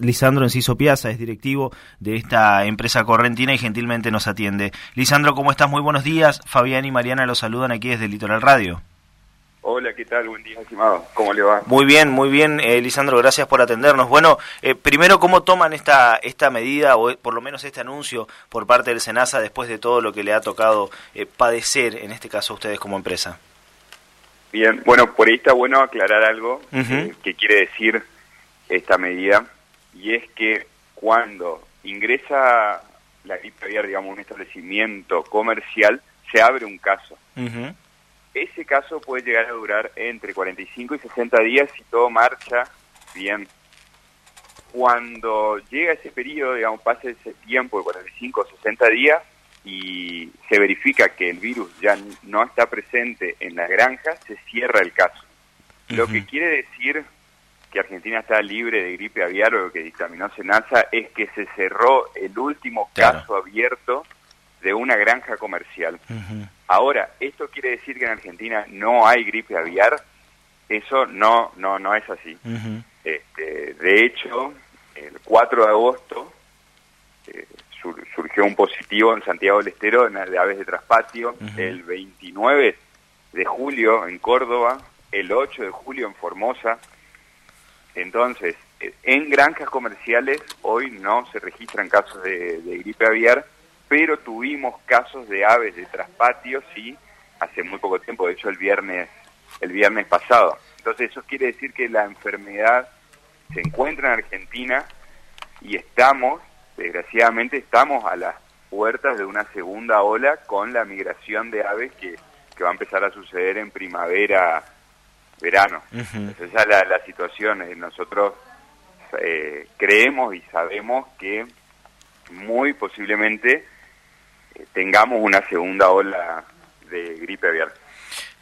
Lisandro Enciso Piazza, es directivo de esta empresa correntina y gentilmente nos atiende. Lisandro, ¿cómo estás? Muy buenos días. Fabián y Mariana los saludan aquí desde Litoral Radio. Hola, ¿qué tal? Buen día, estimado. ¿Cómo le va? Muy bien, muy bien, eh, Lisandro, gracias por atendernos. Bueno, eh, primero, ¿cómo toman esta, esta medida o por lo menos este anuncio por parte del SENASA después de todo lo que le ha tocado eh, padecer, en este caso, a ustedes como empresa? Bien, bueno, por ahí está bueno aclarar algo que quiere decir esta medida, y es que cuando ingresa la gripe aviar, digamos, un establecimiento comercial, se abre un caso. Ese caso puede llegar a durar entre 45 y 60 días si todo marcha bien. Cuando llega ese periodo, digamos, pasa ese tiempo de 45 o 60 días y se verifica que el virus ya no está presente en la granja, se cierra el caso. Lo que quiere decir que Argentina está libre de gripe aviar o lo que dictaminó Senasa es que se cerró el último caso abierto de una granja comercial. Ahora, ¿esto quiere decir que en Argentina no hay gripe aviar? Eso no, no, no es así. este, de hecho, el 4 de agosto eh, surgió un positivo en Santiago del Estero de aves de traspatio, el 29 de julio en Córdoba, el 8 de julio en Formosa. Entonces, en granjas comerciales hoy no se registran casos de gripe aviar, pero tuvimos casos de aves de traspatio, sí, hace muy poco tiempo, de hecho el viernes, el viernes pasado. Entonces eso quiere decir que la enfermedad se encuentra en Argentina y estamos, desgraciadamente, estamos a las puertas de una segunda ola con la migración de aves que, que va a empezar a suceder en primavera, verano. Esa es la, la situación. Eh, nosotros eh, creemos y sabemos que muy posiblemente eh, tengamos una segunda ola de gripe aviar.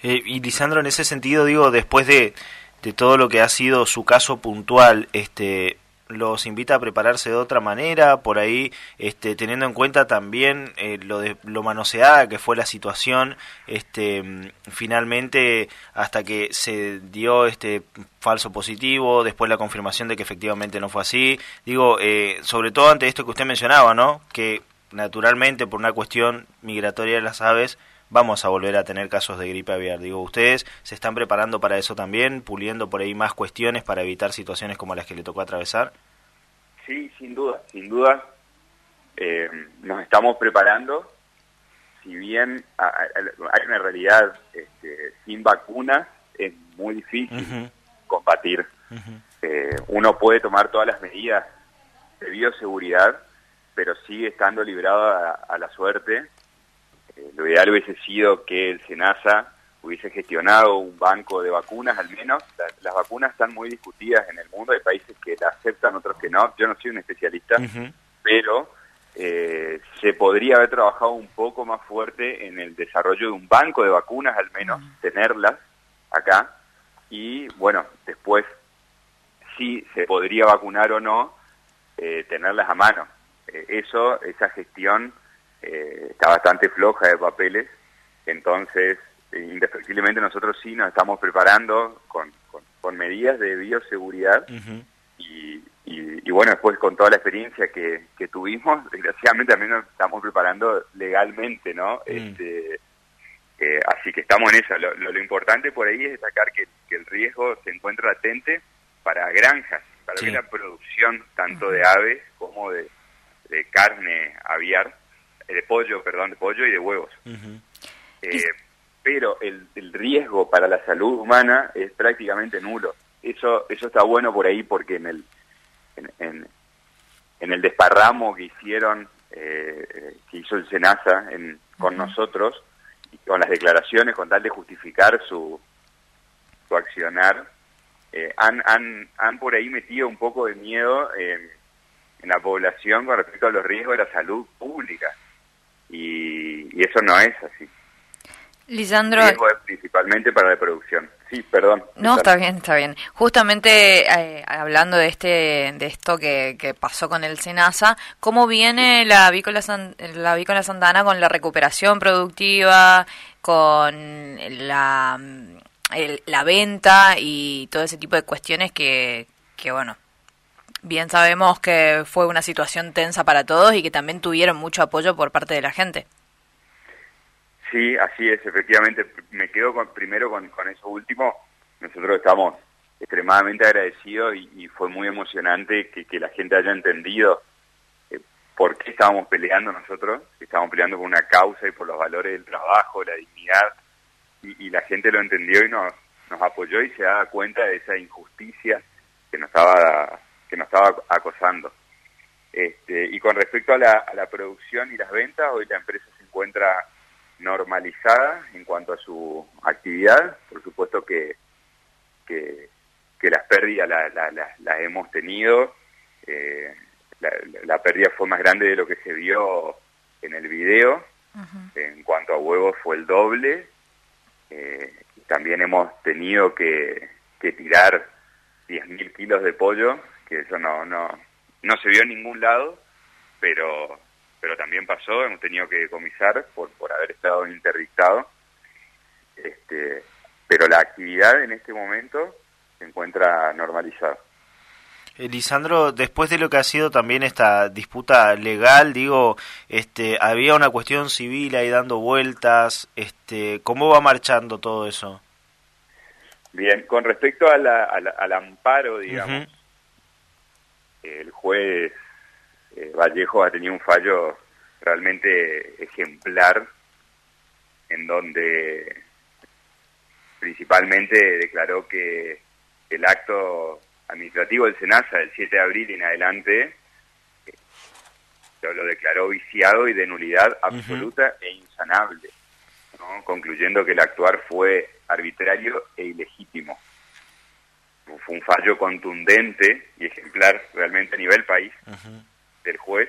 Eh, y Lisandro, en ese sentido, digo, después de, de todo lo que ha sido su caso puntual, este, los invita a prepararse de otra manera, por ahí este, teniendo en cuenta también eh, lo, de, lo manoseada que fue la situación, este, finalmente hasta que se dio este falso positivo, después la confirmación de que efectivamente no fue así, digo, sobre todo ante esto que usted mencionaba, ¿no? Que naturalmente por una cuestión migratoria de las aves vamos a volver a tener casos de gripe aviar. Digo, ¿ustedes se están preparando para eso también, puliendo por ahí más cuestiones para evitar situaciones como las que le tocó atravesar? Sí, sin duda, sin duda. Eh, nos estamos preparando. Si bien hay una realidad este, sin vacunas, es muy difícil combatir. Eh, uno puede tomar todas las medidas de bioseguridad, pero sigue estando librado a, la suerte. Eh, lo ideal hubiese sido que el SENASA hubiese gestionado un banco de vacunas al menos. las vacunas están muy discutidas en el mundo, hay países que la aceptan, otros que no. Yo no soy un especialista, pero eh, se podría haber trabajado un poco más fuerte en el desarrollo de un banco de vacunas al menos, tenerlas acá. Y bueno, después si se podría vacunar o no, eh, tenerlas a mano. Eh, eso, esa gestión eh, está bastante floja de papeles, entonces indefectiblemente nosotros sí nos estamos preparando con, con, medidas de bioseguridad y, y, bueno, después con toda la experiencia que, que tuvimos, desgraciadamente también nos estamos preparando legalmente, ¿no? Mm. Este, eh, así que estamos en eso. Lo, lo, importante por ahí es destacar que, que, el riesgo se encuentra latente para granjas, para la producción tanto de aves como de, de carne aviar, pollo, perdón, de pollo y de huevos. Eh, pero el, riesgo para la salud humana es prácticamente nulo. Eso eso está bueno por ahí porque en el en, en, el desparramo que hicieron eh, que hizo el Senasa en, con nosotros y con las declaraciones con tal de justificar su su accionar han, han, han por ahí metido un poco de miedo en la población con respecto a los riesgos de la salud pública. Y, eso no es así. Lisandro. riesgo es principalmente para la producción. Sí, perdón. No, está bien, está bien. Justamente eh, hablando de este de esto que, que, pasó con el Senasa, ¿cómo viene la avícola, la avícola Santana con la recuperación productiva, con la, la venta y todo ese tipo de cuestiones que, que bueno, bien sabemos que fue una situación tensa para todos y que también tuvieron mucho apoyo por parte de la gente. Sí, así es, efectivamente. Me quedo con, primero con, con eso último. Nosotros estamos extremadamente agradecidos y, fue muy emocionante que, que, la gente haya entendido eh, por qué estábamos peleando nosotros, estábamos peleando por una causa y por los valores del trabajo, la dignidad, y, y la gente lo entendió y nos, nos apoyó y se daba cuenta de esa injusticia que nos estaba, que nos estaba acosando. Este, y con respecto a la, a la producción y las ventas, hoy la empresa se encuentra normalizada en cuanto a su actividad. Por supuesto que, que, las pérdidas las la, hemos tenido. Eh, la, pérdida fue más grande de lo que se vio en el video. En cuanto a huevos fue el doble. Eh, también hemos tenido que, que tirar 10.000 kilos de pollo, que eso no, no, no se vio en ningún lado, pero pero también pasó, hemos tenido que comisar por, por haber estado interdictado. Este, pero la actividad en este momento se encuentra normalizada. Lisandro, después de lo que ha sido también esta disputa legal, digo, este, había una cuestión civil ahí dando vueltas, este, ¿cómo va marchando todo eso? Bien, con respecto a al amparo, digamos, el juez eh, Vallejo ha tenido un fallo realmente ejemplar en donde principalmente declaró que el acto administrativo del SENASA del 7 de abril en adelante eh, lo declaró viciado y de nulidad absoluta e insanable, concluyendo que el actuar fue arbitrario e ilegítimo. Fue un fallo contundente y ejemplar realmente a nivel país del juez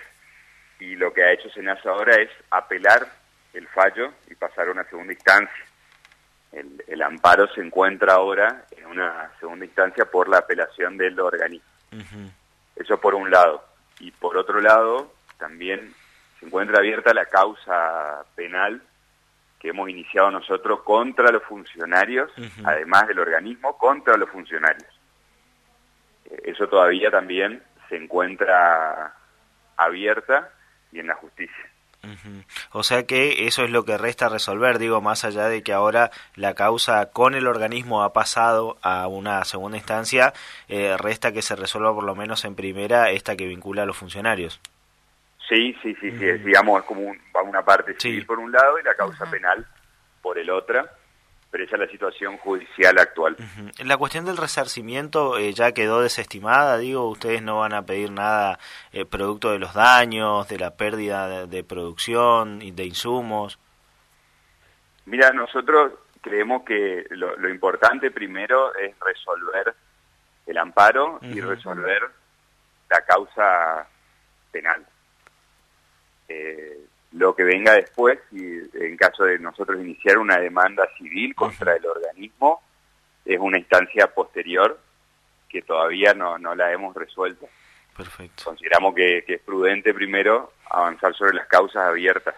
y lo que ha hecho Senasa ahora es apelar el fallo y pasar a una segunda instancia. El, amparo se encuentra ahora en una segunda instancia por la apelación del organismo. Eso por un lado. Y por otro lado, también se encuentra abierta la causa penal que hemos iniciado nosotros contra los funcionarios, además del organismo, contra los funcionarios. Eh, eso todavía también se encuentra abierta y en la justicia. O sea que eso es lo que resta resolver, digo, más allá de que ahora la causa con el organismo ha pasado a una segunda instancia, eh, resta que se resuelva por lo menos en primera esta que vincula a los funcionarios. Sí, sí, sí, sí, digamos, es como una parte civil por un lado y la causa penal por el otro pero esa es la situación judicial actual. La cuestión del resarcimiento eh, ya quedó desestimada, digo, ustedes no van a pedir nada eh, producto de los daños, de la pérdida de, producción y de insumos. Mira, nosotros creemos que lo, importante primero es resolver el amparo y resolver la causa penal. Eh, lo que venga después, y en caso de nosotros iniciar una demanda civil contra el organismo, es una instancia posterior que todavía no, no la hemos resuelto. Perfecto. Consideramos que, es prudente primero avanzar sobre las causas abiertas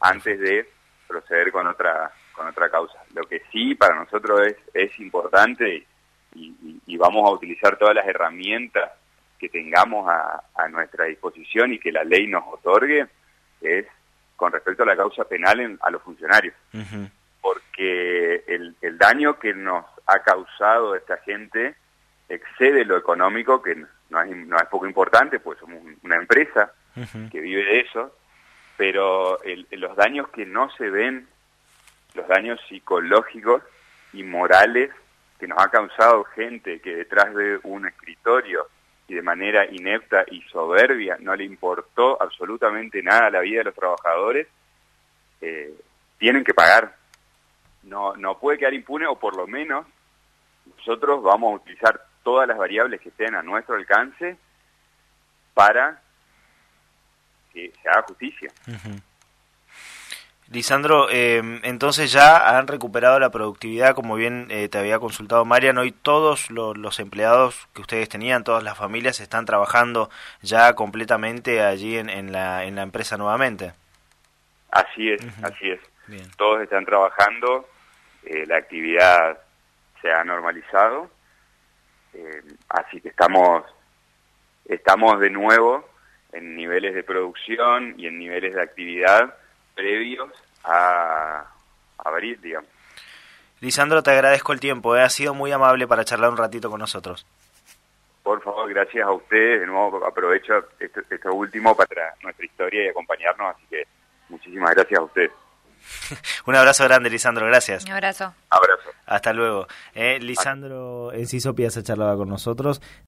antes de proceder con otra con otra causa. Lo que sí para nosotros es, es importante y, y, vamos a utilizar todas las herramientas que tengamos a, a nuestra disposición y que la ley nos otorgue es con respecto a la causa penal a los funcionarios. Porque el, el, daño que nos ha causado esta gente excede lo económico, que no es, no es poco importante, pues somos una empresa que vive de eso, pero los daños que no se ven, los daños psicológicos y morales que nos ha causado gente que detrás de un escritorio y de manera inepta y soberbia no le importó absolutamente nada a la vida de los trabajadores, eh, tienen que pagar. No, no puede quedar impune o por lo menos nosotros vamos a utilizar todas las variables que estén a nuestro alcance para que se haga justicia. Lisandro, eh, entonces ya han recuperado la productividad, como bien eh, te había consultado Mariano, hoy todos los, empleados que ustedes tenían, todas las familias están trabajando ya completamente allí en, la, en la empresa nuevamente. Así es, así es. Todos están trabajando, eh, la actividad se ha normalizado, así que estamos estamos de nuevo en niveles de producción y en niveles de actividad previos a, abrir, digamos. Lisandro, te agradezco el tiempo, eh. ha sido muy amable para charlar un ratito con nosotros. Por favor, gracias a ustedes. De nuevo aprovecho esto, esto último para nuestra historia y acompañarnos, así que muchísimas gracias a ustedes. Un abrazo grande, Lisandro, gracias. Un abrazo. Abrazo. Hasta luego. Eh, Lisandro Enciso Piazza charlaba con nosotros.